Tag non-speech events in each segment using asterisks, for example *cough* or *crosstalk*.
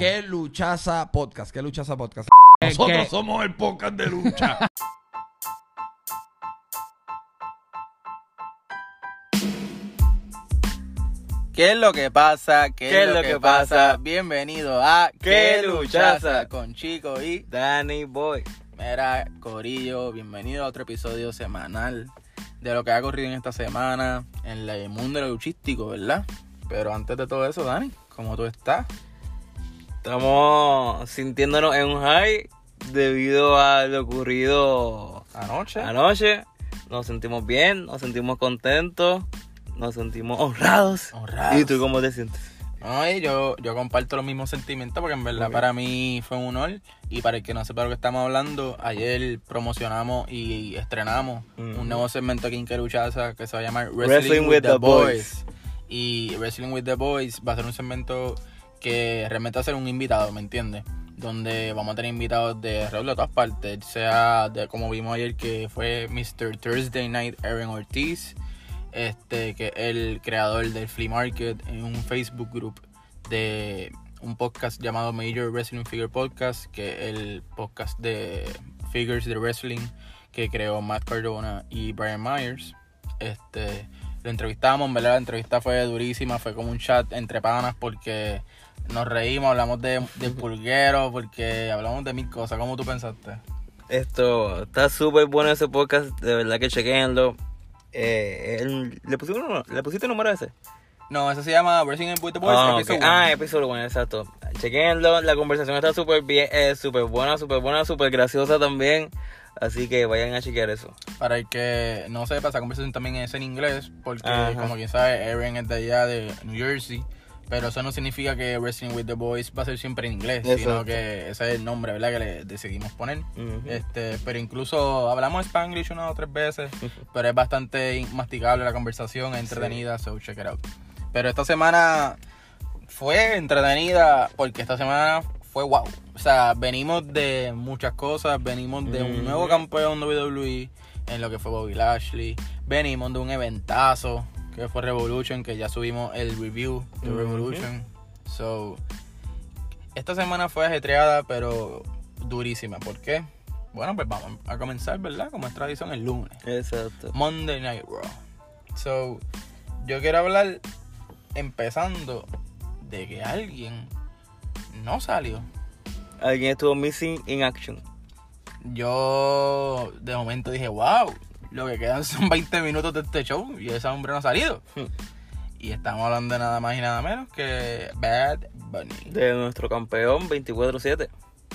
¿Qué luchaza podcast? ¿Qué luchaza podcast? Nosotros que- somos el podcast de lucha. *laughs* ¿Qué es lo que pasa? ¿Qué, es lo que, pasa? pasa? Bienvenido a ¿Qué luchaza? con Chico y Danny Boy. Mera Corillo. Bienvenido a otro episodio semanal de lo que ha ocurrido en esta semana en el mundo luchístico, ¿verdad? Pero antes de todo eso, Dani, ¿cómo tú estás? Estamos sintiéndonos en un high debido a lo ocurrido Anoche. anoche. Nos sentimos bien, nos sentimos contentos, nos sentimos honrados. Honrados. ¿Y tú cómo te sientes? No, yo, yo comparto los mismos sentimientos porque en verdad para mí fue un honor y para el que no sepa lo que estamos hablando, ayer promocionamos y estrenamos un nuevo segmento aquí en Queruchaza que se va a llamar Wrestling, Wrestling with, with the, the Boys. Y Wrestling with the Boys va a ser un segmento que realmente ser un invitado, ¿me entiendes? Donde vamos a tener invitados de alrededor de todas partes, sea de como vimos ayer que fue Mr. Thursday Night Aaron Ortiz, este que es el creador del Flea Market en un Facebook group de un podcast llamado Major Wrestling Figure Podcast, que es el podcast de figures de wrestling que creó Matt Cardona y Brian Myers. Este, lo entrevistamos, en verdad la entrevista fue durísima, fue como un chat entre panas porque nos reímos, hablamos de, del pulguero, porque hablamos de mil cosas. ¿Cómo tú pensaste? Esto está súper bueno ese podcast, de verdad que chequenlo. Eh, el- ¿le, pusiste? ¿Le pusiste el número ese? No, eso se llama Wrestling with the Boys. Ah, ok. episode one. Ah, episodio bueno, exacto. Chequenlo, la conversación está súper bien, eh, súper buena, súper buena, súper graciosa también. Así que vayan a chequear eso. Para el que no sepa, esa conversación también es en inglés, porque Ajá. como quien sabe, Aaron es de allá de New Jersey. Pero eso no significa que Wrestling with the Boys va a ser siempre en inglés, sino que ese es el nombre, ¿verdad? Que le decidimos poner. Este, pero incluso hablamos Spanglish una o tres veces, *laughs* pero es bastante masticable la conversación, es entretenida, so check it out. Pero esta semana fue entretenida porque esta semana fue wow. O sea, venimos de muchas cosas, venimos de un nuevo campeón WWE en lo que fue Bobby Lashley, venimos de un eventazo que fue Revolution, que ya subimos el review de. Revolution. So, esta semana fue ajetreada, pero durísima. ¿Por qué? Bueno, pues vamos a comenzar, ¿verdad? Como es tradición, el lunes. Exacto. Monday Night Raw. So, yo quiero hablar empezando de que alguien no salió. Alguien estuvo missing in action. Yo de momento dije, wow, lo que quedan son *laughs* 20 minutos de este show y ese hombre no ha salido. Y estamos hablando de nada más y nada menos que Bad Bunny. De nuestro campeón 24-7.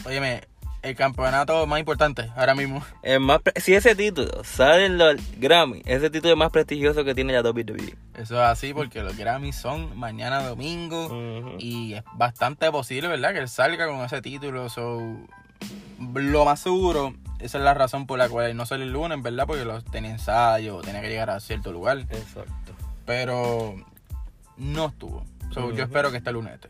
Óyeme, el campeonato más importante ahora mismo. El más pre- si ese título sale en los Grammy, ese título es más prestigioso que tiene la WWE. Eso es así porque los Grammys son mañana domingo. Y es bastante posible, ¿verdad? Que él salga con ese título. So, lo más seguro, esa es la razón por la cual no sale el lunes, ¿verdad? Porque los tenía ensayo, tenía que llegar a cierto lugar. Exacto. Pero no estuvo. So. Yo espero que este lunes esté.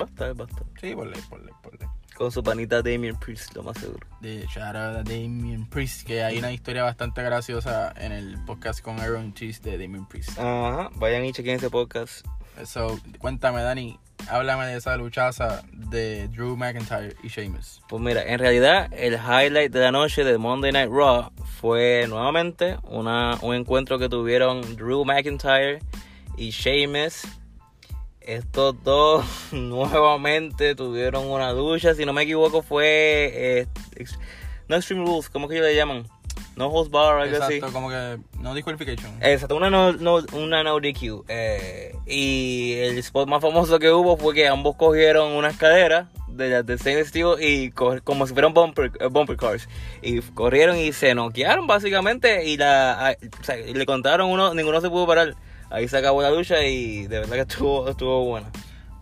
Va a estar, va a estar. Sí, por ley, por ley, por ley. Con su panita Damien Priest, lo más seguro. De shout out a Damien Priest, que hay una historia bastante graciosa en el podcast con Aaron Cheese de Damien Priest. Ajá, vayan y chequen ese podcast. So, cuéntame, Dani, háblame de esa luchaza de Drew McIntyre y Sheamus. Pues mira, en realidad el highlight de la noche de Monday Night Raw fue nuevamente una, un encuentro que tuvieron Drew McIntyre y Sheamus. Estos dos *laughs* nuevamente tuvieron una lucha, si no me equivoco fue... eh, no Extreme Rules, ¿cómo que ellos le llaman? No Holds Bar algo así. Exacto, como que no disqualification. Exacto, una no, no- una no DQ. eh, y el spot más famoso que hubo fue que ambos cogieron una escalera de las de Saint Steel y co- como si fueran bumper, eh, bumper cars. Y corrieron y se noquearon básicamente y la o sea, le contaron uno, ninguno se pudo parar. Ahí se acabó la lucha y de verdad que estuvo, estuvo buena.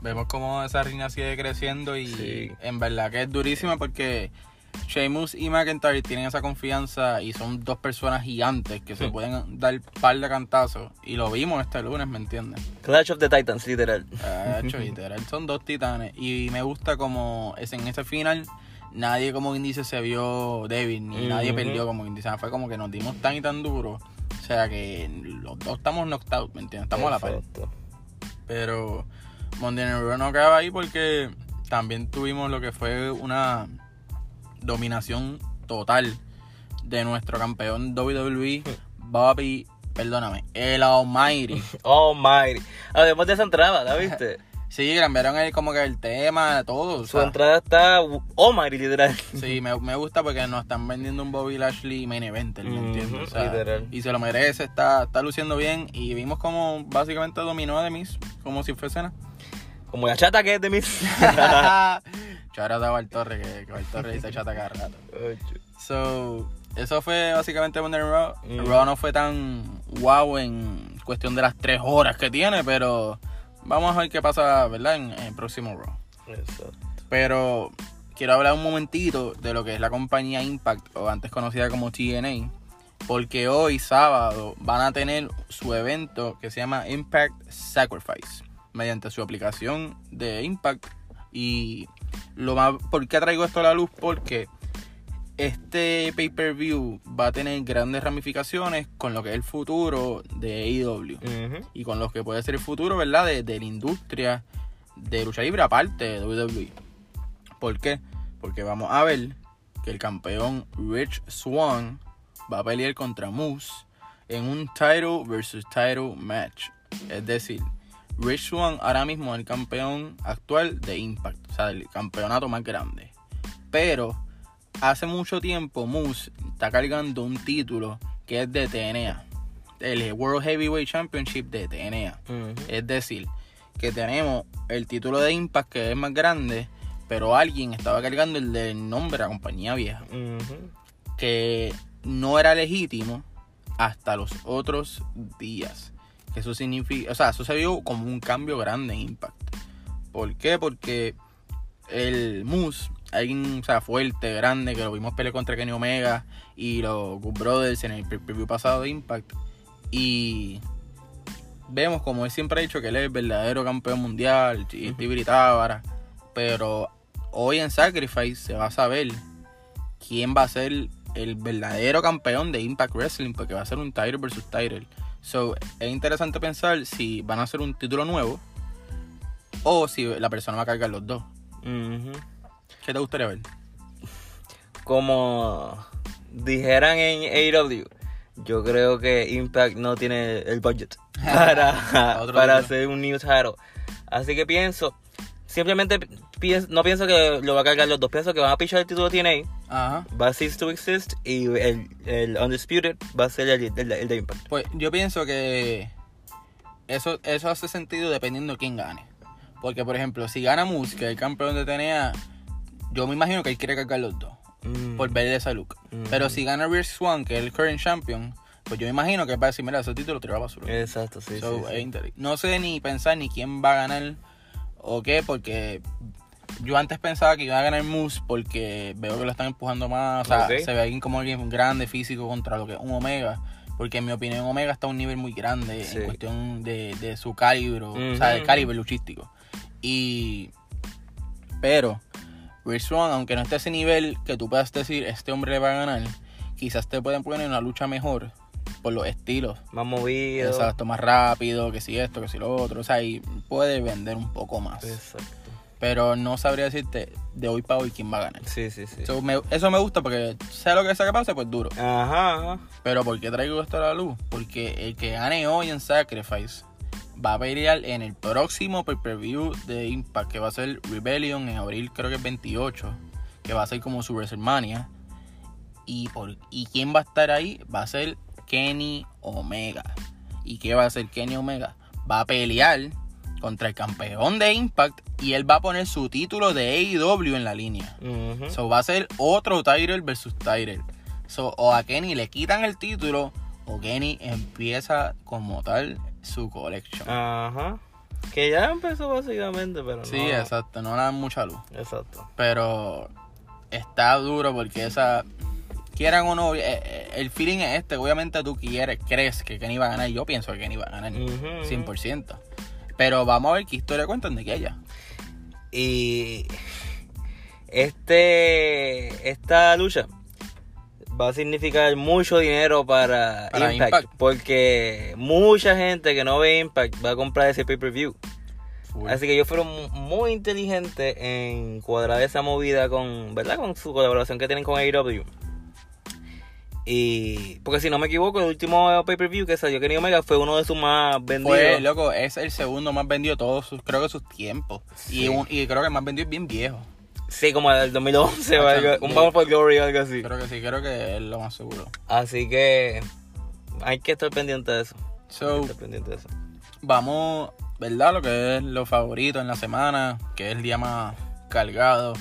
Vemos cómo esa riña sigue creciendo y Sí. en verdad que es durísima porque Sheamus y McIntyre tienen esa confianza y son dos personas gigantes que se pueden dar par de cantazos. Y lo vimos este lunes, ¿me entiendes? Clash of the Titans, literal. Ah, hecho, *laughs* literal, son dos titanes. Y me gusta como es en ese final. Nadie como quien dice se vio débil, ni nadie perdió como quien dice. Fue como que nos dimos tan y tan duro. O sea que los dos estamos knocked out, ¿me entiendes? Estamos a la par. Pero Raw no acaba ahí porque también tuvimos lo que fue una dominación total de nuestro campeón WWE, Bobby, perdóname, el Almighty. *laughs* Almighty. Además de esa entrada, ¿la viste? *laughs* Sí, cambiaron el, como que el tema, todo. o Su sea, entrada está Almighty, literal. Sí, me, me gusta porque nos están vendiendo un Bobby Lashley main eventer, ¿me entiendes? O sea, literal. y se lo merece, está, está luciendo bien y vimos como básicamente dominó a Demis, como si fuese nada. Como la chata que es de mis. *laughs* Chara daba al Torre, que, que Torre dice chata cada rato. So, eso fue básicamente Monday Raw. Mm. Raw no fue tan wow en cuestión de las tres horas que tiene, pero vamos a ver qué pasa, ¿verdad? En, en el próximo Raw. Exacto. Pero quiero hablar un momentito de lo que es la compañía Impact, o antes conocida como TNA, porque hoy sábado van a tener su evento que se llama Impact Sacrifice, mediante su aplicación de Impact. Y lo más, ¿por qué traigo esto a la luz? Porque este pay-per-view va a tener grandes ramificaciones con lo que es el futuro de AEW y con lo que puede ser el futuro, ¿verdad? De, de la industria de lucha libre aparte de WWE. ¿Por qué? Porque vamos a ver que el campeón Rich Swan va a pelear contra Moose en un title versus title match. Es decir, Rich Swan ahora mismo es el campeón actual de Impact, o sea, el campeonato más grande. Pero hace mucho tiempo Moose está cargando un título que es de TNA, el World Heavyweight Championship de TNA. Es decir, que tenemos el título de Impact que es más grande, pero alguien estaba cargando el del nombre de la compañía vieja, que no era legítimo hasta los otros días. Que eso significa, o sea, eso se vio como un cambio grande en Impact. ¿Por qué? Porque el Moose, alguien o sea, fuerte, grande, que lo vimos pelear contra Kenny Omega y los Good Brothers en el pre- preview pasado de Impact. Y vemos, como él siempre ha dicho, que él es el verdadero campeón mundial, y Steve Tábara. Pero hoy en Sacrifice se va a saber quién va a ser el verdadero campeón de Impact Wrestling, porque va a ser un title versus title. So, es interesante pensar si van a hacer un título nuevo o si la persona va a cargar los dos. ¿Qué te gustaría ver? Como dijeran en AEW, yo creo que Impact no tiene el budget *laughs* para, para hacer un new title. Así que pienso, simplemente pienso, no pienso que lo va a cargar los dos, pienso que van a pichar el título de TNA, Ajá. va a cease to exist y el, el Undisputed va a ser el, el- el de Impact. Pues yo pienso que eso, eso hace sentido dependiendo de quién gane. Porque, por ejemplo, si gana Moose, que es el campeón de TNA, yo me imagino que él quiere cargar los dos. Mm. por ver esa look. Mm. Pero si gana Rich Swan, que es el current champion, pues yo me imagino que va a decir, mira, ese título tiró a basura. Exacto, sí, So, sí, sí. No sé ni pensar ni quién va a ganar o qué, porque yo antes pensaba que iba a ganar Moose porque veo que lo están empujando más. O sea, se ve alguien como alguien grande, físico, contra lo que es un Omega. Porque en mi opinión, Omega está a un nivel muy grande Sí. en cuestión de, de su calibre, o sea, ujú. calibre luchístico. Y. Pero, Rich Swann, aunque no esté a ese nivel que tú puedas decir, este hombre le va a ganar, quizás te pueden poner en una lucha mejor por los estilos. Más movido. Exacto, más rápido, que si esto, que si lo otro. O sea, y puede vender un poco más. Exacto. Pero no sabría decirte de hoy para hoy quién va a ganar. Sí, sí, sí. So, me- eso me gusta porque sea lo que sea que pase, pues duro. Ajá. Pero ¿por qué traigo esto a la luz? Porque el que gane hoy en Sacrifice va a pelear en el próximo pay-per-view de Impact, que va a ser Rebellion en abril, creo que es 28, que va a ser como su WrestleMania. Y, por, ¿Y quién va a estar ahí? Va a ser Kenny Omega. ¿Y qué va a hacer Kenny Omega? Va a pelear contra el campeón de Impact y él va a poner su título de AEW en la línea. Ujú. So va a ser otro Tyrell versus Tyrell. So, o a Kenny le quitan el título o Kenny empieza como tal su collection. Ajá. Que ya empezó básicamente, pero sí, no. exacto, no le dan mucha luz. Exacto. Pero está duro porque esa. Quieran o no, eh, eh, el feeling es este. Obviamente tú quieres, crees que Kenny va a ganar. Yo pienso que Kenny va a ganar Ujú. 100%. Pero vamos a ver qué historia cuentan de que ella. Y este esta lucha va a significar mucho dinero para, Para Impact, Impact. porque mucha gente que no ve Impact va a comprar ese pay-per-view. Así que ellos fueron mu- muy inteligentes en cuadrar esa movida con, ¿verdad? Con su colaboración que tienen con AEW. Y, porque si no me equivoco, el último pay-per-view que salió Kenny Omega fue uno de sus más vendidos. Fue, loco, es el segundo más vendido de todos sus, creo que sus tiempos. Sí. Y, un- y creo que el más vendido es bien viejo. Sí, como el 2011 o algo, un Bound for Glory o algo así. Creo que sí, creo que es lo más seguro. Así que hay que estar pendiente de eso. Hay que So, estar pendiente de eso. vamos, ¿verdad? Lo que es lo favorito en la semana, que es el día más cargado.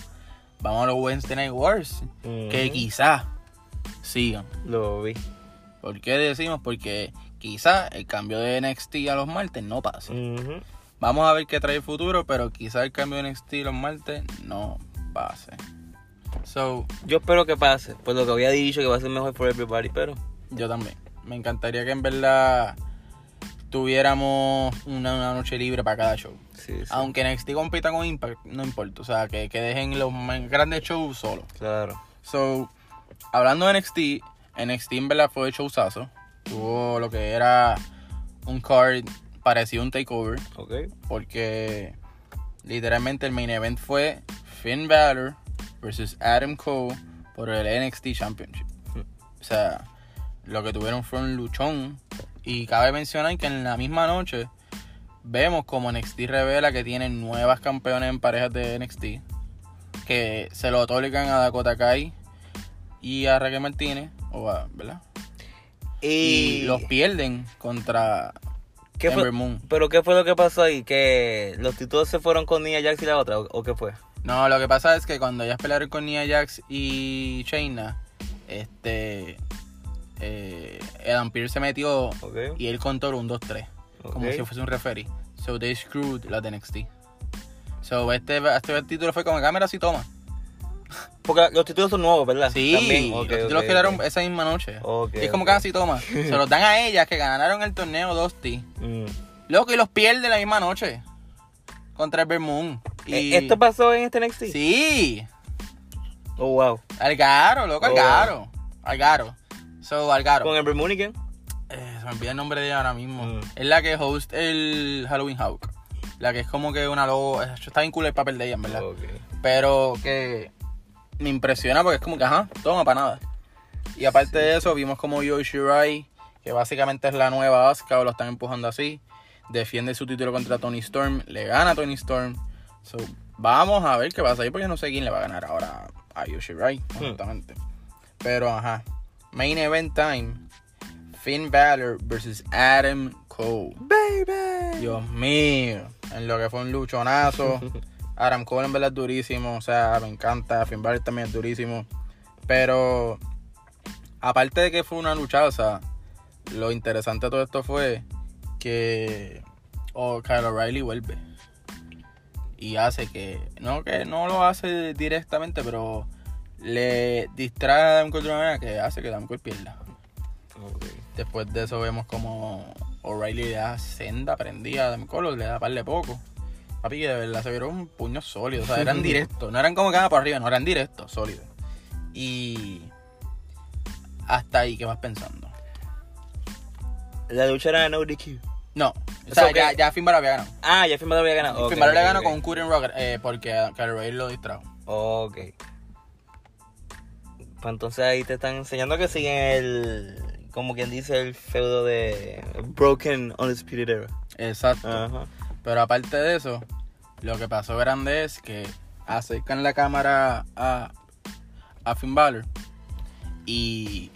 Vamos a los Wednesday Night Wars, que quizás sigan. Lo vi. ¿Por qué decimos? Porque quizás el cambio de NXT a los martes no pase. Vamos a ver qué trae el futuro, pero quizás el cambio de NXT los martes no pase. So, Yo espero que pase, pues lo que había dicho que va a ser mejor for everybody, pero yo también. Me encantaría que en verdad tuviéramos una, una noche libre para cada show. sí, sí. Aunque NXT compita con Impact, no importa. O sea, que, que dejen los grandes shows solos. Claro. So, hablando de NXT, NXT en verdad fue showzazo. Tuvo lo que era un card parecido a un takeover. Porque literalmente el main event fue Finn Balor versus Adam Cole por el NXT Championship. O sea, lo que tuvieron fue un luchón. Y cabe mencionar que en la misma noche vemos como NXT revela que tienen nuevas campeones en parejas de NXT. Que se lo otorgan a Dakota Kai y a Raquel Martínez. O a, ¿verdad? Y, Y los pierden contra ¿qué fue, Moon. ¿Pero qué fue lo que pasó ahí? ¿Que los títulos se fueron con Nia Jax y la otra? ¿O, o qué fue? No, lo que pasa es que cuando ellas pelearon con Nia Jax y Shayna, este. Eh, Adam se metió y él contó un 2-3, como si fuese un referee. So they screwed la de NXT. So este, este título fue como cámara y toma. Porque los títulos son nuevos, ¿verdad? Sí, También. los títulos ok, quedaron esa misma noche. Y es como casi toma. *laughs* Se los dan a ellas que ganaron el torneo Dusty. Mm. Loco, y los pierde la misma noche. Contra el. Y... Eh, ¿Esto pasó en este NXT? Sí. Oh, wow. Algaro, loco, Oh. Algaro. Algaro. So, Algaro. ¿Con Ember Moon y quién? Eh, se me olvida el nombre de ella ahora mismo. Mm. Es la que host el Halloween Hawk. La que es como que una logo. Está bien cool el papel de ella, en verdad. Pero que me impresiona porque es como que, ajá, toma para nada. Y aparte de eso, vimos como Yo Shirai, que básicamente es la nueva Asuka, o lo están empujando así, defiende su título contra Tony Storm, le gana a Tony Storm. So, vamos a ver qué pasa ahí, porque yo no sé quién le va a ganar ahora a Yo Shirai, honestamente. Pero, ajá, main event time, Finn Balor versus Adam Cole. Baby. Dios mío, en lo que fue un luchonazo. *laughs* Adam Cole en verdad es durísimo, o sea, me encanta. Finn Balor también es durísimo. Pero, aparte de que fue una luchaza, lo interesante de todo esto fue que oh, Kyle O'Reilly vuelve. Y hace que, no que no lo hace directamente, pero le distrae a Adam Cole de una manera que hace que Adam Cole pierda. Después de eso vemos como O'Reilly le da senda prendida a Adam Cole, le da par de poco. Papi, que de verdad se vieron un puño sólido, o sea, eran directos, no eran como que iban por arriba, no, eran directos, sólidos. Y hasta ahí, ¿qué vas pensando? La lucha era no DQ. No, o sea, ya, ya Finn Balor había ganado. Ah, ya Finn Balor había ganado. Finn Ok, Balor le ok, ganó con un Curtin Rocker eh, porque O'Reilly lo distrajo. Ok. Pues entonces ahí te están enseñando que siguen el. Como quien dice, el feudo de Broken Undisputed Era. Exacto. Ajá. Pero aparte de eso, lo que pasó grande es que acercan la cámara a, a Finn Balor y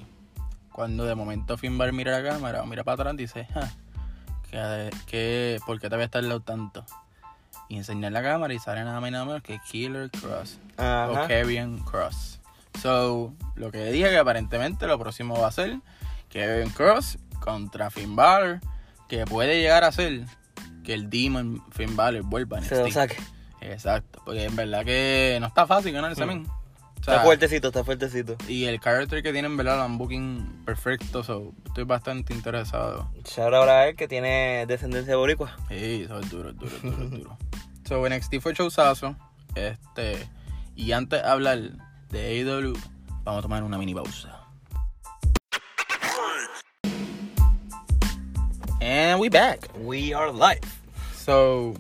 cuando de momento Finn Balor mira la cámara o mira para atrás dice, "Ja, que, que, ¿por qué te voy a estar lado tanto? Y enseñar la cámara y sale nada más y nada menos que Killer Cross Ajá. o Kevin Cross. So, lo que dije que aparentemente lo próximo va a ser Kevin Cross contra Finn Balor, que puede llegar a ser que el Demon Finn Balor vuelva en Se lo saque. Exacto, porque en verdad que no está fácil ganar ese Mm. men. O sea, Está fuertecito, está fuertecito. y el character que tienen, ¿verdad? Lo han booking perfecto, so, estoy bastante interesado. Shout out a él que tiene descendencia boricua. Sí, eso es duro, es duro, es duro, es *laughs* duro. So, NXT fue showzazo. Este, y antes de hablar de AEW, vamos a tomar una mini pausa. And we back. We are live. So,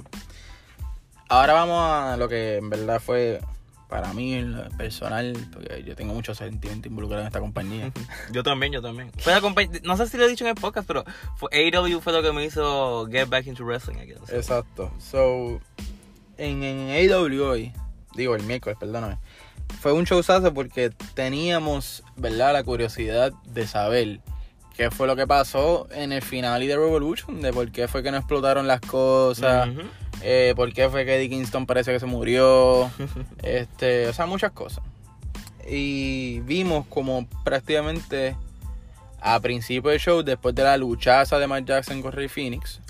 Ahora vamos a lo que en verdad fue para mí personal, porque yo tengo mucho sentimiento involucrado en esta compañía. *laughs* Yo también, yo también. Fue no sé si lo he dicho en el podcast, pero fue, AEW fue lo que me hizo get back into wrestling, I guess. Exacto. So, en, en AW hoy, digo el miércoles, perdóname, fue un showzazo porque teníamos, ¿verdad?, la curiosidad de saber qué fue lo que pasó en el final y de Revolution, de por qué fue que no explotaron las cosas, eh, por qué fue que Eddie Kingston parece que se murió, *laughs* este, o sea, muchas cosas. Y vimos como prácticamente a principio del show, después de la luchaza de Mark Jackson con Rey Phoenix,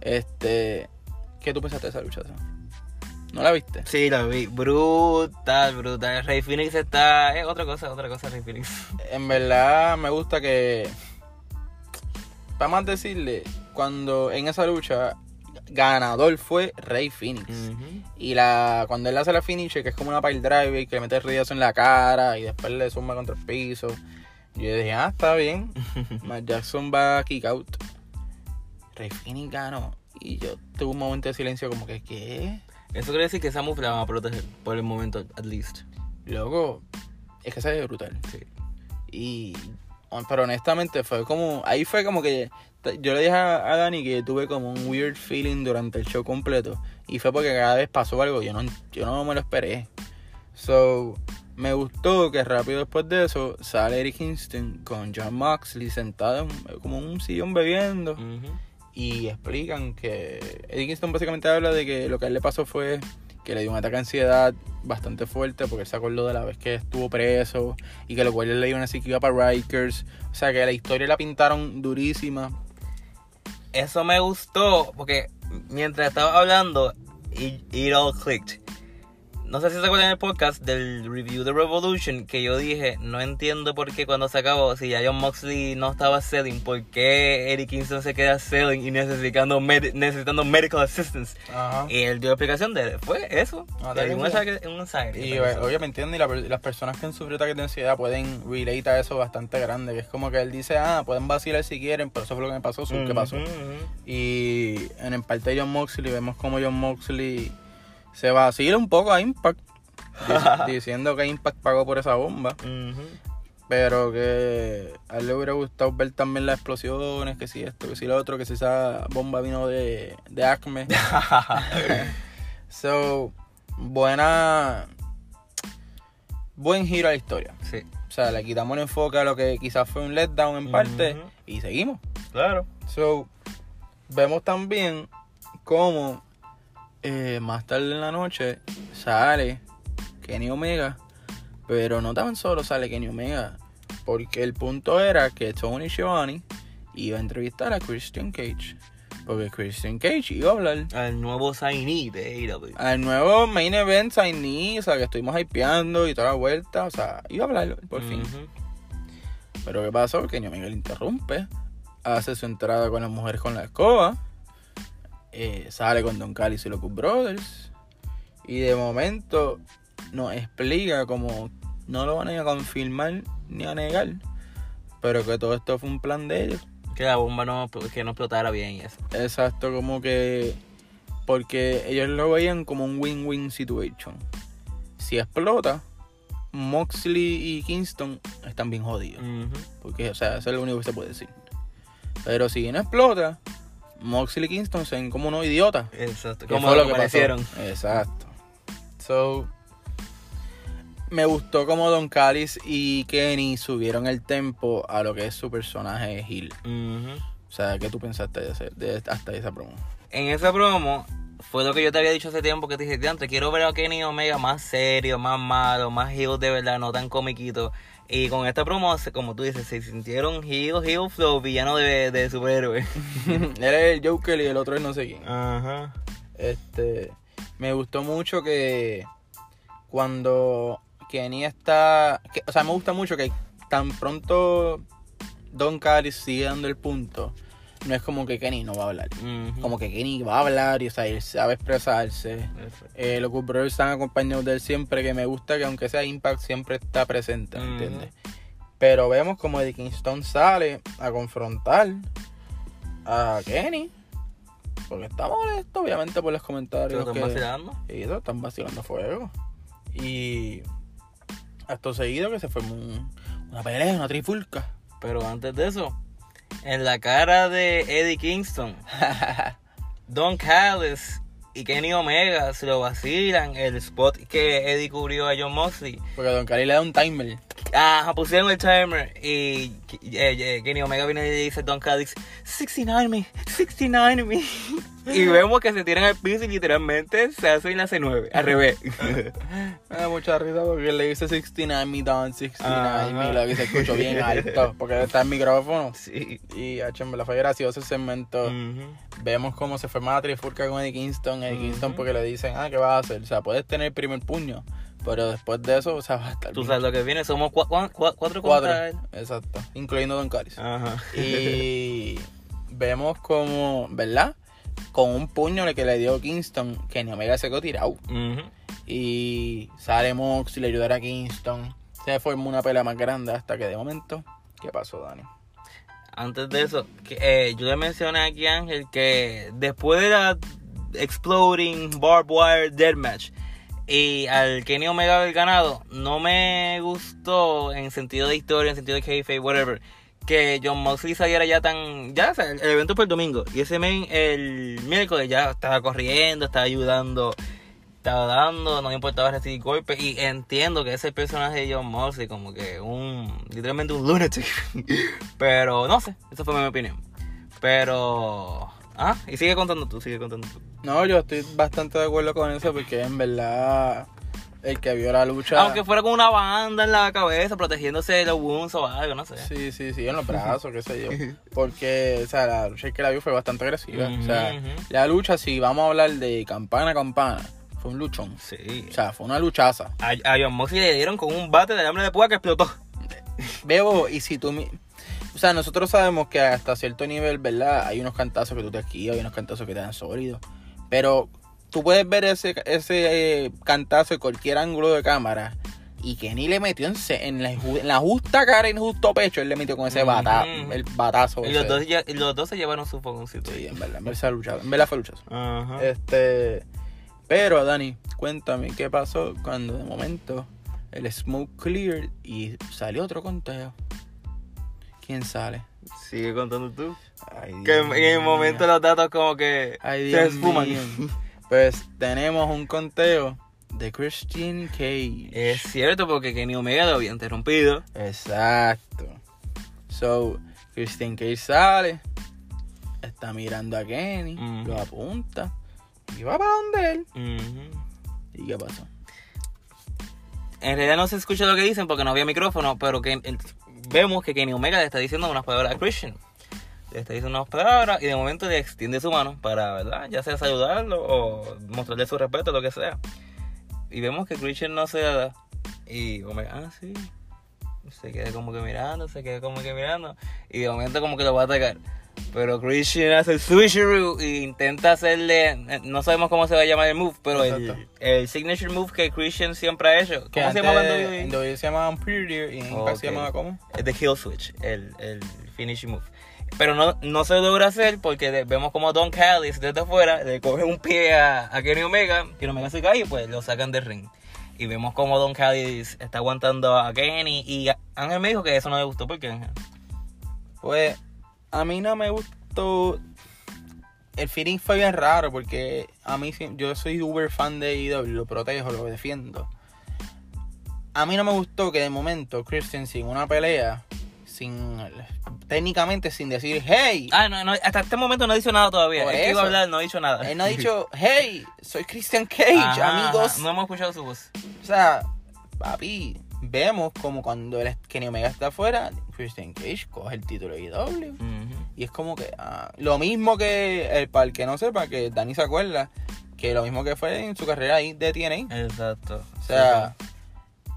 este, ¿qué tú pensaste de esa luchaza? ¿No la viste? Sí, lo vi. Brutal, brutal. Rey Phoenix está. Es otra cosa, otra cosa, Rey Phoenix. *laughs* En verdad me gusta que, vamos a decirle, cuando en esa lucha ganador fue Rey Phoenix. Y la cuando él hace la finisher, que es como una pile driver, que le mete el ridazo en la cara y después le zumba contra el piso. Yo dije, ah, está bien. *laughs* Mark Jackson va a kick out. Rey Phoenix ganó. Y yo tuve un momento de silencio como que, ¿qué? Eso quiere decir que esa move la van a proteger, por el momento, at least. Luego, es que se ve brutal. Sí. Y, pero honestamente fue como, ahí fue como que, yo le dije a, a Dani que tuve como un weird feeling durante el show completo. Y fue porque cada vez pasó algo, yo no, yo no me lo esperé. So, me gustó que rápido después de eso sale Eric Kingston con John Moxley sentado en- como en un sillón bebiendo. Ujú. Y explican que Eddie Kingston básicamente habla de que lo que a él le pasó fue que le dio un ataque de ansiedad bastante fuerte porque él se acordó de la vez que estuvo preso y que los guardias le dieron así que iba para Rikers. O sea que la historia la pintaron durísima. Eso me gustó porque mientras estaba hablando, it, it all clicked. No sé si se acuerdan en el podcast del review de Revolution que yo dije, no entiendo por qué cuando se acabó, si ya John Moxley no estaba selling, por qué Eric Kingston se queda selling y necesitando, med- necesitando medical assistance. Ajá. Y él dio explicación de, fue eso, Ah, de un un Y pensó. obviamente y la las personas que han sufrido ataques de ansiedad pueden relate a eso bastante grande. Que es como que él dice, ah, pueden vacilar si quieren, pero eso fue lo que me pasó, so, ¿qué pasó? Y en el parte de John Moxley vemos como John Moxley se vacila un poco a Impact. dic- *laughs* diciendo que Impact pagó por esa bomba. Pero que a él le hubiera gustado ver también las explosiones, que si esto, que si lo otro, que si esa bomba vino de, de Acme. *laughs* *laughs* so, buena. Buen giro a la historia. Sí, O sea, le quitamos el enfoque a lo que quizás fue un letdown en parte y seguimos. claro. So, vemos también cómo eh, más tarde en la noche sale Kenny Omega, pero no tan solo sale Kenny Omega, porque el punto era que Tony Schiavone iba a entrevistar a Christian Cage, porque Christian Cage iba a hablar Al nuevo signee de AEW. al nuevo main event signee, o sea, que estuvimos hypeando y toda la vuelta, o sea, iba a hablar por fin. Pero ¿qué pasó? Que Kenny Omega le interrumpe. Hace su entrada con las mujeres con la escoba. Eh, sale con Don Callis y los Good Brothers. Y de momento nos explica como no lo van a ir a confirmar ni a negar. Pero que todo esto fue un plan de ellos. Que la bomba no, que no explotara bien y eso. Exacto, como que... Porque ellos lo veían como un win-win situation. Si explota, Moxley y Kingston están bien jodidos. Porque, o sea, eso es lo único que se puede decir. Pero si no explota, Moxley y Kingston se ven como unos idiotas. Exacto. Como lo que parecieron. Exacto. So, me gustó como Don Callis y Kenny subieron el tempo a lo que es su personaje Hill. O sea, ¿qué tú pensaste de, de- hasta esa promo? En esa promo fue lo que yo te había dicho hace tiempo que te dije, antes quiero ver a Kenny Omega más serio, más malo, más heel de verdad, no tan comiquito. Y con esta promo, como tú dices, se sintieron heel, heel flow, villano de, de superhéroe. *laughs* Es el Joker y el otro es no sé quién. Ajá. Este, me gustó mucho que cuando Kenny está, que- o sea, me gusta mucho que tan pronto Don Callis sigue dando el punto, no es como que Kenny no va a hablar. Como que Kenny va a hablar y o sea, él sabe expresarse. Eh, los Good Brothers están acompañados de él siempre, que me gusta que aunque sea Impact siempre está presente, ¿me Ujú. entiendes? Pero vemos como Eddie Kingston sale a confrontar a Kenny. Porque está molesto, obviamente, por los comentarios. Están que- vacilando. Y eso, están vacilando fuego. Y acto seguido que se un- una pelea, una trifulca. Pero antes de eso, en la cara de Eddie Kingston, *laughs* Don Callis y Kenny Omega se lo vacilan el spot que Eddie cubrió a John Moxley. Porque Don Cali le da un timer. Ajá, pusieron el timer y eh, eh, Kenny Omega viene y le dice Don Callis, 69 me, 69 me. Y vemos que se tiran al piso y literalmente se hacen la C9, al revés. *laughs* Me da mucha risa porque le dice 69 me Don, 69 me, lo que se escuchó bien *laughs* alto. Porque está el micrófono. Sí. Y H, verdad fue gracioso el segmento. Vemos cómo se forma la trifulca con Eddie Kingston. Eddie Ujú. Kingston porque le dicen, ah, ¿qué vas a hacer? O sea, puedes tener el primer puño. Pero después de eso, o sea, *laughs* va a estar Tú bien. sabes lo que viene, somos cua- cua- cua- cuatro Cuatro. Exacto. Incluyendo Don Caris. Ajá. Y *laughs* vemos como, ¿verdad? Con un puño que le dio Kingston, Kenny Omega se quedó tirado. Y sale Mox y le ayudará a Kingston. Se formó una pelea más grande hasta que de momento, ¿qué pasó, Dani? Antes de eso, que, eh, yo le mencioné aquí a Ángel que después de la Exploding Barbed Wire Deathmatch y al Kenny Omega haber ganado, no me gustó en sentido de historia, en sentido de kayfabe, whatever, que John Moxley saliera ya tan... Ya, o el evento fue el domingo y ese men el miércoles ya estaba corriendo, estaba ayudando, estaba dando, no le importaba recibir golpes y entiendo que ese personaje de John Moxley como que un... literalmente un lunatic. *laughs* Pero no sé, esa fue mi opinión. Pero... Ah, y sigue contando tú, sigue contando tú. No, yo estoy bastante de acuerdo con eso porque en verdad el que vio la lucha... Aunque fuera con una banda en la cabeza, protegiéndose de los wounds o algo, no sé. Sí, sí, sí, en los brazos, qué sé yo. *laughs* Porque, o sea, la lucha que la vio fue bastante agresiva. O sea, la lucha, si vamos a hablar de campana a campana, fue un luchón. Sí. O sea, fue una luchaza. A, a John Moxley le dieron con un bate de alambre de púa que explotó. Bebo, y si tú... mi- O sea, nosotros sabemos que hasta cierto nivel, ¿verdad? Hay unos cantazos que tú te esquivas, hay unos cantazos que te dan sólidos. Pero tú puedes ver ese, ese eh, cantazo en cualquier ángulo de cámara. Y Kenny le metió en, en, la, en la justa cara y en el justo pecho. Él le metió con ese bata, el batazo. Y los dos, ya- los dos se llevaron su fogoncito. Sí, en verdad, en verdad, luchado, en verdad fue luchazo. Ajá. Este, pero Dani, cuéntame qué pasó cuando de momento el smoke cleared y salió otro conteo. ¿Quién sale? Sigue contando tú. Ay, Que Dios en, el momento los datos como que Ay, se esfuman. *laughs* Pues tenemos un conteo de Christian Cage. Es cierto porque Kenny Omega lo había interrumpido. Exacto. So, Christian Cage sale, está mirando a Kenny, Ujú. lo apunta y va para donde él. Ujú. ¿Y qué pasó? En realidad no se escucha lo que dicen porque no había micrófono, pero que vemos que Kenny Omega le está diciendo unas palabras a Christian. Le está diciendo unas palabras y de momento le extiende su mano para, ¿verdad? Ya sea saludarlo o mostrarle su respeto, lo que sea. Y vemos que Christian no se da. Y Omega, ah, sí. Se queda como que mirando, se queda como que mirando. Y de momento como que lo va a atacar. Pero Christian hace el switcheroo e intenta hacerle, eh, no sabemos cómo se va a llamar el move, pero el, el signature move que Christian siempre ha hecho. ¿Cómo se antes llama En WWE se llamaban Prettier y en Ok. inglés se llamaba ¿cómo? Es The kill switch, el, el finishing move. Pero no, no se logra hacer porque vemos como Don Callis desde afuera le coge un pie a, a Kenny Omega, Kenny Omega se cae y pues lo sacan del ring. Y vemos como Don Callis está aguantando a Kenny y Ángel me dijo que eso no le gustó porque Ángel. Pues a mí no me gustó. El feeling fue bien raro porque a mí yo soy uber fan de IW, lo protejo, lo defiendo. A mí no me gustó que de momento Christian sin una pelea, sin técnicamente sin decir hey, Ah, no, no, hasta este momento no ha dicho nada todavía. Por Es que iba a eso. hablar, no ha dicho nada. él no ha dicho hey, soy Christian Cage, Ajá, amigos. No hemos escuchado su voz. O sea, papi, vemos como cuando el Kenny Omega está afuera, Christian Cage coge el título de IW. Y es como que ah, lo mismo que el para el que no sepa, que Dani se acuerda, que lo mismo que fue en su carrera ahí de TNA. Exacto. O sea,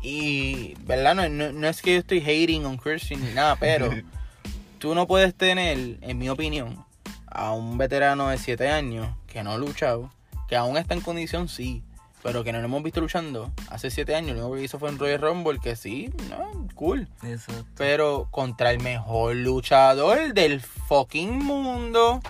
y verdad, no, no, no es que yo estoy hating on Christian ni nada, pero *laughs* tú no puedes tener, en mi opinión, a un veterano de 7 años que no ha luchado, que aún está en condición, sí, pero que no lo hemos visto luchando hace 7 años. Lo único que hizo fue en Royal Rumble, que sí, no, cool. Exacto. Pero contra el mejor luchador del fucking mundo.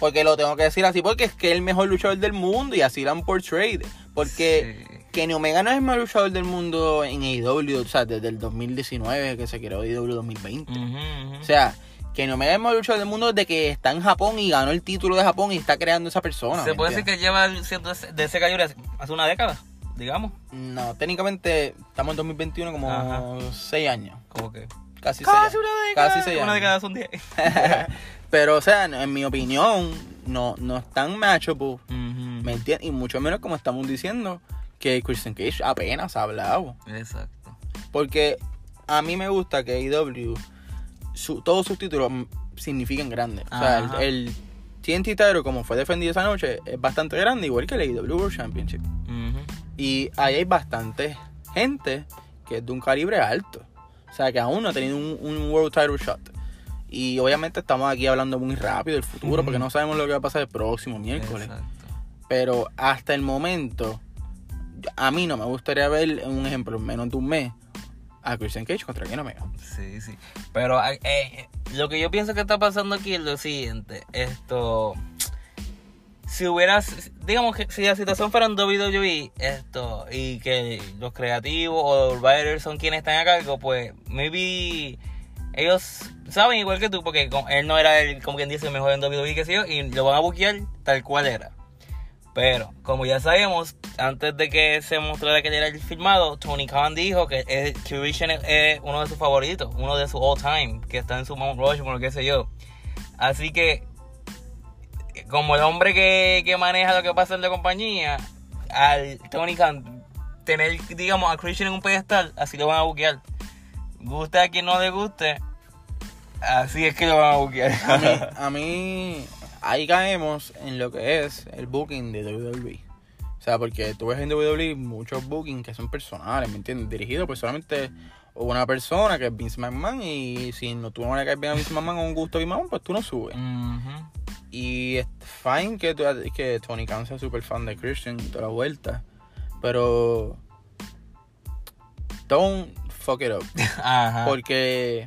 Porque lo tengo que decir así, porque es que es el mejor luchador del mundo y así lo han portrayed. Porque Sí. Kenny Omega no es el mejor luchador del mundo en AEW, o sea, desde el 2019 que se creó AEW 2020. Ujú, ujú. O sea, Kenny Omega es el mejor luchador del mundo desde que está en Japón y ganó el título de Japón y está creando esa persona. Se ¿me puede decir que lleva siendo de ese calle hace una década, digamos. No, técnicamente estamos en 2021 como Ajá. 6 años. Como que. Casi, Casi seis, una década. Casi seis Una década son 10. *laughs* Pero, o sea, en mi opinión, no, no es tan matchable. ¿Me entiendes? Y mucho menos como estamos diciendo que Christian Cage apenas ha hablado. Exacto. Porque a mí me gusta que AEW, su- todos sus títulos significan grandes. O sea, Ajá. el, el TNT Title, como fue defendido esa noche, es bastante grande, igual que el AEW World Championship. Y ahí hay bastante gente que es de un calibre alto. O sea, que aún no ha tenido un, un World Title Shot. Y obviamente estamos aquí hablando muy rápido del futuro, porque no sabemos lo que va a pasar el próximo miércoles. Exacto. Pero hasta el momento, a mí no me gustaría ver, un ejemplo, en menos de un mes, a Christian Cage contra Kenny Omega. Sí, sí. Pero eh, lo que yo pienso que está pasando aquí es lo siguiente. Esto. Si hubieras. Digamos que si la situación fuera en WWE, esto. Y que los creativos o los writers son quienes están a cargo, pues. Maybe. Ellos saben igual que tú, porque él no era el, como quien dice, el mejor en WWE que sé yo, y lo van a buquear tal cual era. Pero, como ya sabemos, antes de que se mostrara que era el filmado, Tony Khan dijo que el Christian es, es uno de sus favoritos, uno de sus all time, que está en su Mount Rushmore, qué sé yo. Así que, como el hombre que, que maneja lo que pasa en la compañía, al Tony Khan tener, digamos, a Christian en un pedestal, así lo van a buquear. Guste a quien no le guste, así es que lo van a buquear. A mí, *laughs* a mí, ahí caemos en lo que es el booking de WWE. O sea, porque tú ves en WWE muchos bookings que son personales, ¿me entiendes? Dirigidos por solamente una persona que es Vince McMahon y si no, tú no le caes bien a Vince McMahon o un gusto a Vince McMahon, pues tú no subes. Y es fine que, Tony Khan sea súper fan de Christian y toda la vuelta. Pero. Don't fuck it up. *laughs* Ajá. Porque.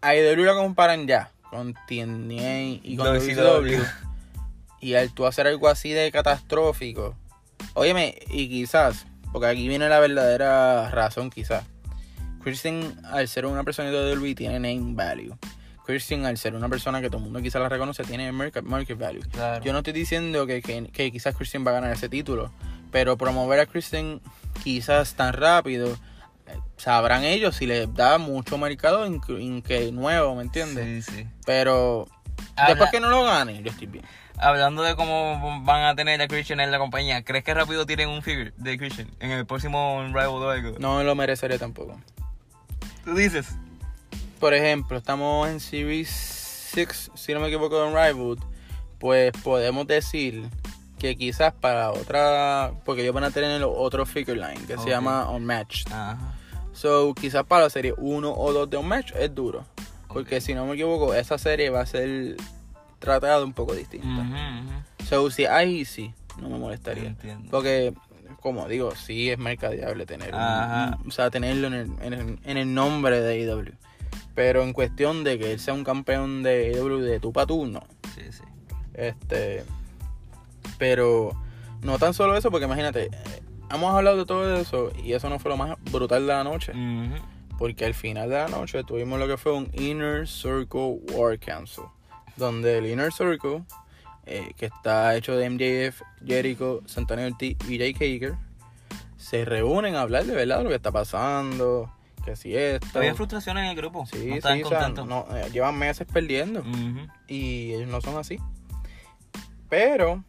A IW la comparan ya con TNA y con WCW. *laughs* Y al tú hacer algo así de catastrófico. Óyeme, y quizás, porque aquí viene la verdadera razón, quizás. Christian, al ser una persona de WWE, tiene name value. Christian, al ser una persona que todo el mundo quizás la reconoce, tiene market, market value. Claro. Yo no estoy diciendo que, que, que quizás Christian va a ganar ese título, pero promover a Christian quizás tan rápido, sabrán ellos si les da mucho mercado en, en que nuevo, ¿me entiendes? Sí, sí. Pero Habla- después que no lo gane, yo estoy bien. Hablando de cómo van a tener a Christian en la compañía, ¿crees que rápido tienen un figure de Christian en el próximo Rival o algo? No lo merecería tampoco. ¿Tú dices? Por ejemplo, estamos en Series 6, si no me equivoco, en Rival, pues podemos decir que quizás para otra, porque ellos van a tener otro figure line que se llama Unmatched. Ajá. So, quizás para la serie 1 o 2 de un match es duro. Porque si no me equivoco, esa serie va a ser tratada un poco distinta. Ujú, ujú. So, si ahí sí, no me molestaría. Entiendo. Porque, como digo, sí es mercadeable tener un- o sea, tenerlo en el, en, el, en el nombre de AEW. Pero en cuestión de que él sea un campeón de AEW de tu pa' tú, no. Sí, sí. Este. Pero no tan solo eso, porque imagínate, eh, hemos hablado de todo eso y eso no fue lo más brutal de la noche. Porque al final de la noche tuvimos lo que fue un Inner Circle War Council. Donde el Inner Circle, eh, que está hecho de MJF, Jericho, Santana Ortiz y Jake Hager, se reúnen a hablar de verdad lo que está pasando. Que si esto. Había frustración en el grupo. Sí, no sí, estaban o sea, contentos. no, eh, llevan meses perdiendo. Y ellos no son así. Pero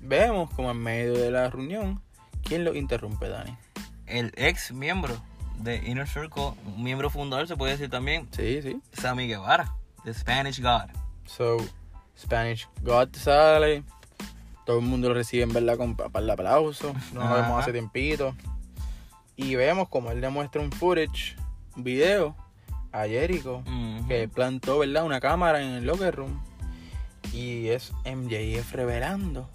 vemos como en medio de la reunión, ¿quién lo interrumpe, Dani? El ex miembro de Inner Circle, miembro fundador, se puede decir también, Sí, sí. Sammy Guevara, The Spanish God. So, Spanish God sale. Todo el mundo lo recibe en verdad con el aplauso. No lo vemos hace tiempito. Y vemos como él demuestra un footage, un video a Jericho. Que plantó, ¿verdad? Una cámara en el locker room. Y es MJF revelando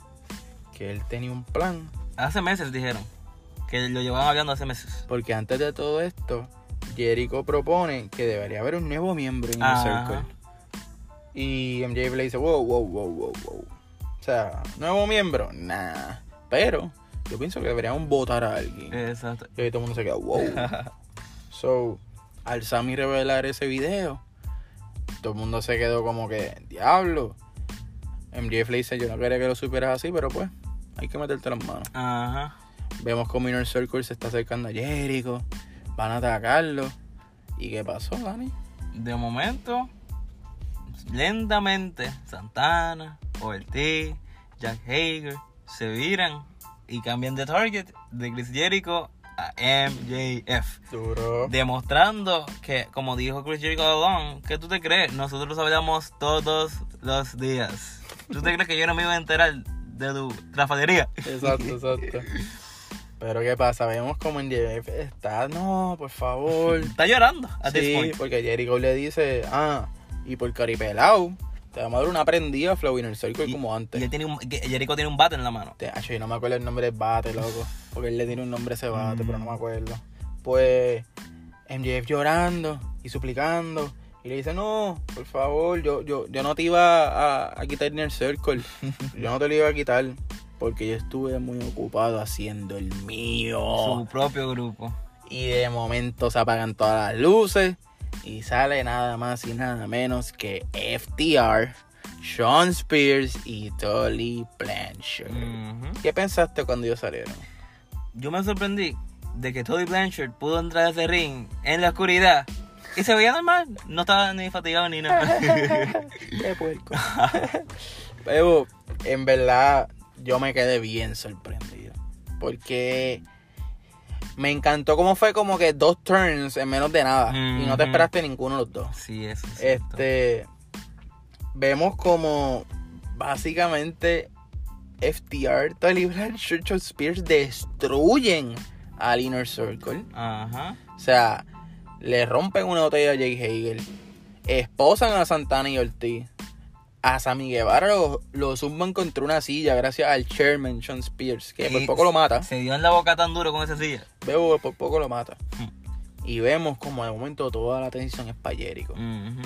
que él tenía un plan. Hace meses dijeron que lo llevaban hablando hace meses. Porque antes de todo esto, Jericho propone que debería haber un nuevo miembro en el Ajá. Circle. Y MJF le dice, wow, wow, wow, wow, wow. O sea, nuevo miembro, nah. Pero yo pienso que deberían votar a alguien. Exacto. Y ahí todo el mundo se queda, wow. *laughs* so, al Sammy revelar ese video, todo el mundo se quedó como que, diablo. MJF le dice, yo no quería que lo supieras así, pero pues, hay que meterte las manos. Ajá. Vemos como Inner Circle se está acercando a Jericho. Van a atacarlo. ¿Y qué pasó, Dani? De momento, lentamente, Santana, Ortiz, Jack Hager se viran y cambian de target de Chris Jericho a MJF. Duro. Demostrando que, como dijo Chris Jericho Alone, ¿qué tú te crees? Nosotros hablamos todos los días. ¿Tú te crees que yo no me iba a enterar de tu trafalería? Exacto, exacto. *laughs* Pero ¿qué pasa? Vemos como MJF está, no, por favor. *laughs* Está llorando a Sí, porque Jericho le dice, ah, y por caripelao, te vamos a dar una prendida Flow Inner Circle como antes. Y él tiene un, que Jericho tiene un bate en la mano. Te- yo no me acuerdo el nombre del bate, loco. Porque él le tiene un nombre a ese bate, Mm. pero no me acuerdo. Pues MJF llorando y suplicando. Y le dice, no, por favor, yo, yo, yo no te iba a, a quitar Inner Circle. Yo no te lo iba a quitar. Porque yo estuve muy ocupado haciendo el mío. Su propio grupo. Y de momento se apagan todas las luces. Y sale nada más y nada menos que FTR, Sean Spears y Tolly Blanchard. ¿Qué pensaste cuando ellos salieron? Yo me sorprendí de que Tony Blanchard pudo entrar a ese ring en la oscuridad y se veía normal. No estaba ni fatigado ni nada. *laughs* Qué puerco. *laughs* Pero en verdad yo me quedé bien sorprendido. Porque me encantó cómo fue como que dos turns en menos de nada. Y no te esperaste ninguno de los dos. sí, eso es. Este vemos como básicamente FTR, Tolly Blanchard, Spears destruyen al Inner Circle. Ajá. O sea, le rompen una botella a Jake Hager. Esposan a Santana y Ortiz. A Sammy Guevara lo, lo zumban contra una silla gracias al chairman Sean Spears, que por Y poco lo mata. Se dio en la boca tan duro con esa silla. Veo por poco lo mata. Mm. Y vemos como de momento toda la atención es para Jericho. Ujú.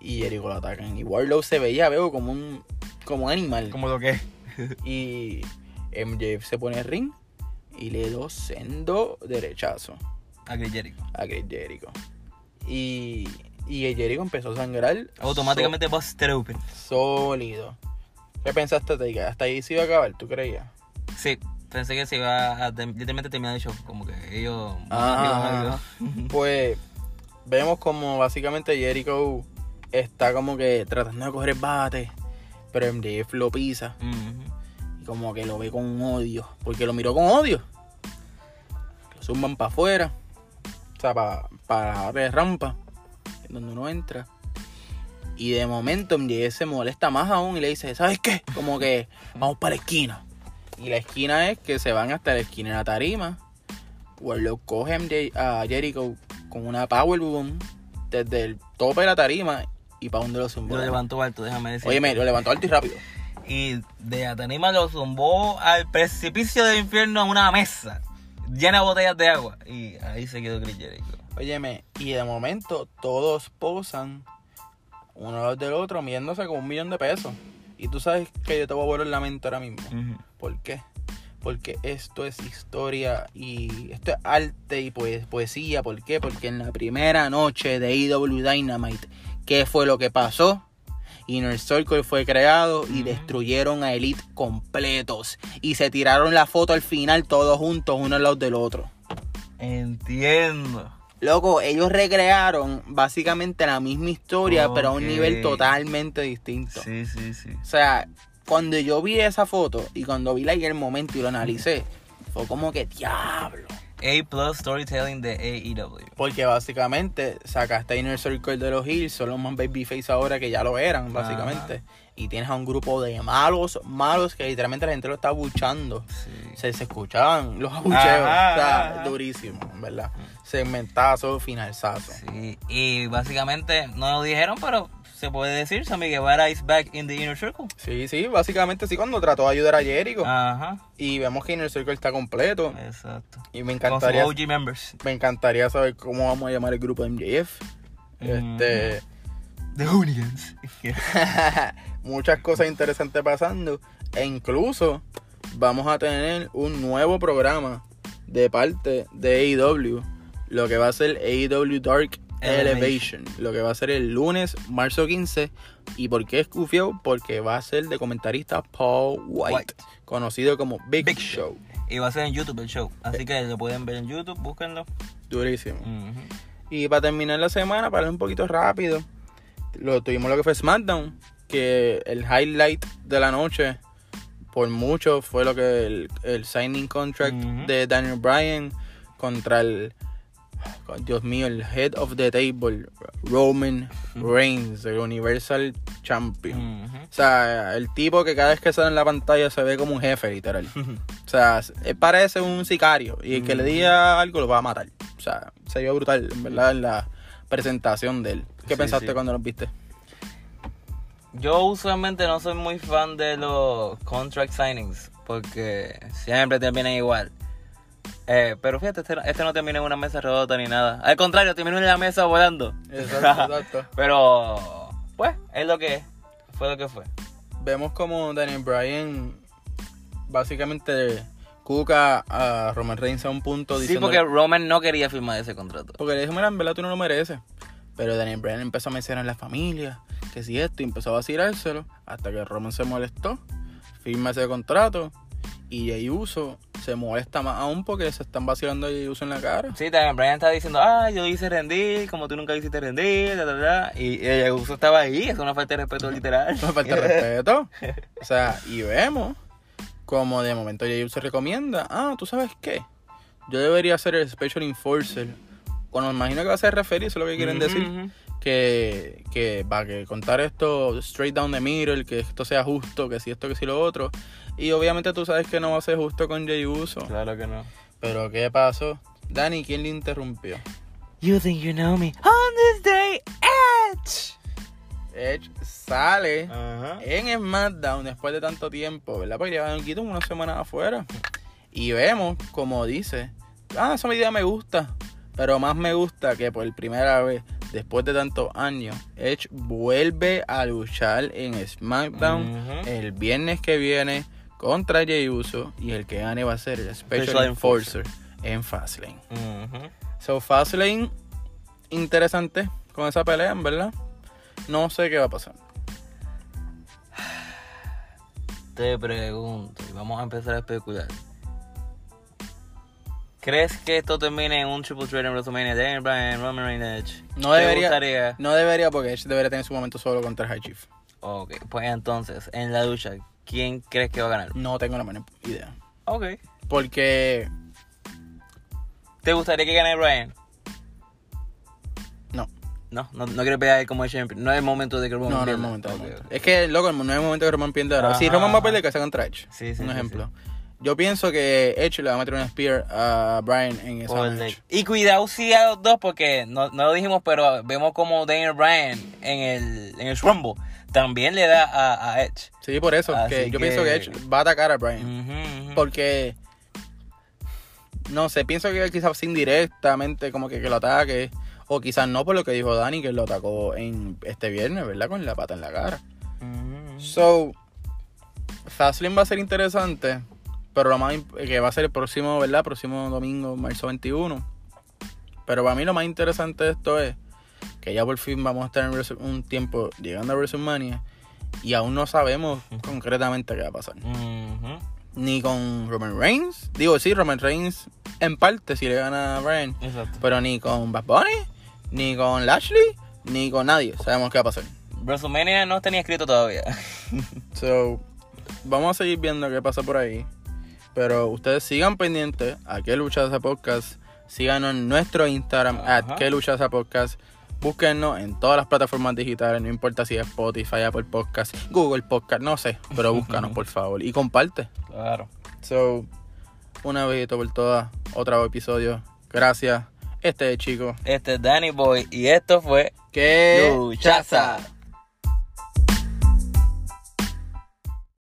Y Jericho lo atacan. Y Warlow se veía, veo, como un, como un animal. Como lo que. *laughs* Y MJF se pone al ring y le do sendo derechazo A Chris Jericho. a Chris Jericho. Y, y Jericho empezó a sangrar. Automáticamente busted open. so- sólido. ¿Qué pensaste hasta ahí se iba a acabar? ¿Tú creías? Sí, pensé que se iba a literalmente terminar el show. Como que ellos. Ah. Pues vemos como básicamente Jericho está como que tratando de coger el bate, pero MJF lo pisa y como que lo ve con odio, porque lo miró con odio. Lo zumban para afuera, o sea, para la área de rampa, donde uno entra. Y de momento MJF se molesta más aún y le dice, ¿sabes qué? Como que vamos para la esquina. Y la esquina es que se van hasta la esquina de la tarima. Warlock coge a MJ a Jericho con una powerbomb desde el tope de la tarima y para donde lo zumbó. Lo levantó alto, déjame decir. Oye, me lo levantó alto y rápido. Y de Atanima lo zumbó al precipicio del infierno a una mesa llena de botellas de agua. Y ahí se quedó Chris Jericho. Óyeme, y de momento todos posan uno del otro midiéndose con un millón de pesos. Y tú sabes que yo te voy a volver la mente ahora mismo. ¿Por qué? Porque esto es historia y esto es arte y pues, poesía. ¿Por qué? Porque en la primera noche de EW Dynamite, ¿qué fue lo que pasó? Inner Circle fue creado y destruyeron a Elite completos. Y se tiraron la foto al final todos juntos, uno al lado del otro. Entiendo. Loco, ellos recrearon básicamente la misma historia, pero a un nivel totalmente distinto. Sí, sí, sí. O sea, cuando yo vi esa foto y cuando vi la en el momento y lo analicé, fue como que diablo. A plus storytelling de AEW. Porque básicamente sacaste a Inner Circle de los Hills, son los más babyface ahora que ya lo eran, básicamente. Y tienes a un grupo de malos, malos que literalmente la gente lo está buchando. Sí. Se, se escuchaban los abucheos. Ajá, o sea, ajá. durísimo, verdad. Segmentazo, finalzazo. Sí, y básicamente no lo dijeron, pero se puede decir, Sammy Guevara is back in the inner circle. Sí, sí, básicamente sí, cuando trató de ayudar a Jericho. Ajá, Y vemos que Inner Circle está completo. exacto. Y me Con encantaría, OG members. me encantaría saber cómo vamos a llamar el grupo de MJF. Este, Hooligans. *laughs* Muchas cosas interesantes pasando. E incluso vamos a tener un nuevo programa de parte de AEW. Lo que va a ser AEW Dark Elevation. Lo que va a ser el lunes, marzo 15. ¿Y por qué es Cufio? Porque va a ser de comentarista Paul White, White. conocido como Big, Big Show. Y va a ser en YouTube el show. Así que lo pueden ver en YouTube, búsquenlo. Durísimo. Y para terminar la semana, para ir un poquito rápido, lo tuvimos lo que fue SmackDown, que el highlight de la noche, por mucho, fue lo que el, el signing contract de Daniel Bryan contra el, Dios mío, el head of the table, Roman Reigns, el Universal Champion. O sea, el tipo que cada vez que sale en la pantalla se ve como un jefe, literal. *laughs* O sea, él parece un sicario y el que le diga algo lo va a matar. O sea, se vio brutal, en verdad, en la presentación de él. ¿Qué Sí, pensaste sí. cuando lo viste? Yo usualmente no soy muy fan de los contract signings porque siempre terminan igual. Eh, pero fíjate, este, este no termina en una mesa redonda ni nada. Al contrario, terminó en la mesa volando. Exacto, *laughs* exacto. Pero, pues, es lo que es. Fue lo que fue. Vemos como Daniel Bryan básicamente cuca a Roman Reigns a un punto Sí, diciendo porque Roman no quería firmar ese contrato. Porque le dijo, mira, en verdad tú no lo mereces. Pero Daniel Bryan empezó a mencionar la familia, que si esto, y empezó a vacilárselo, hasta que Roman se molestó, firma ese contrato, y Jey Uso se molesta más aún porque se están vacilando a Jey Uso en la cara. Sí, también Brian estaba diciendo, ah, yo hice rendir, como tú nunca hiciste rendir, da, da, da. Y el uso estaba ahí, es una falta de respeto literal. No falta de respeto. *laughs* O sea, y vemos como de momento Jey Uso recomienda, ah, ¿tú sabes qué? Yo debería ser el Special Enforcer. Cuando me imagino que va a ser referir, eso es lo que quieren decir. que, que va que contar esto straight down the middle, que esto sea justo, que si esto, que si lo otro. Y obviamente tú sabes que no va a ser justo con Jey Uso. Claro que no. Pero ¿qué pasó? Dani, ¿quién le interrumpió? You think you know me. On this day, Edge. Edge sale Ajá. en SmackDown después de tanto tiempo, ¿verdad? Porque llevan quito una semana afuera. Y vemos, como dice, ah, esa medida me gusta. Pero más me gusta que por primera vez, después de tantos años, Edge vuelve a luchar en SmackDown el viernes que viene contra Jey Uso. Y el que gane va a ser el Special, Special Enforcer en Fastlane. Ujú. So, Fastlane, interesante con esa pelea, verdad. No sé qué va a pasar. Te pregunto, y vamos a empezar a especular. ¿Crees que esto termine en un triple threat en WrestleMania? Daniel Bryan, Roman Reigns, Edge. No ¿Te debería, gustaría? no debería porque Edge debería tener su momento solo contra el High Chief. Ok, pues entonces, en la lucha, ¿quién crees que va a ganar? No tengo la menor idea. Ok. Porque ¿Te gustaría que gane Bryan? No, No, no, quiero pelear como el champion. No es el momento de que Roman no, no es el pierda. momento. no es que, loco, no es el momento que Roman pierde ahora. Si. Roman va a perder, que sea contra Edge. Sí, sí, Un ejemplo. Yo pienso que Edge le va a meter una spear a Brian en esa Por match. ley. Y cuidado si a los dos, porque no, no lo dijimos, pero vemos como Daniel Bryan en el, en el Rumble también le da a, a Edge. Sí, por eso. Que yo pienso que Edge va a atacar a ujú. Porque, no sé, pienso que quizás indirectamente como que, que lo ataque. O quizás no por lo que dijo Dani, que lo atacó en este viernes, ¿verdad? Con la pata en la cara. Ujú. So, Fastlane va a ser interesante, pero lo más que va a ser el próximo, ¿verdad? Próximo domingo, marzo 21. Pero para mí lo más interesante de esto es que ya por fin vamos a estar en un tiempo llegando a WrestleMania y aún no sabemos concretamente qué va a pasar. Ni con Roman Reigns, digo sí, Roman Reigns en parte si le gana a Brian, Exacto. pero ni con Bad Bunny, ni con Lashley, ni con nadie sabemos qué va a pasar. WrestleMania no tenía escrito todavía. *laughs* So, vamos a seguir viendo qué pasa por ahí. Pero ustedes sigan pendientes a qué lucha esa podcast. Síganos en nuestro Instagram, Ajá. at qué lucha esa podcast. Búsquennos en todas las plataformas digitales, no importa si es Spotify, Apple Podcast, Google Podcast, no sé, pero búscanos *laughs* por favor y comparte. Claro. So, una vez por todas, otro episodio. Gracias. Este es chico. Este es Danny Boy y esto fue Que Luchaza.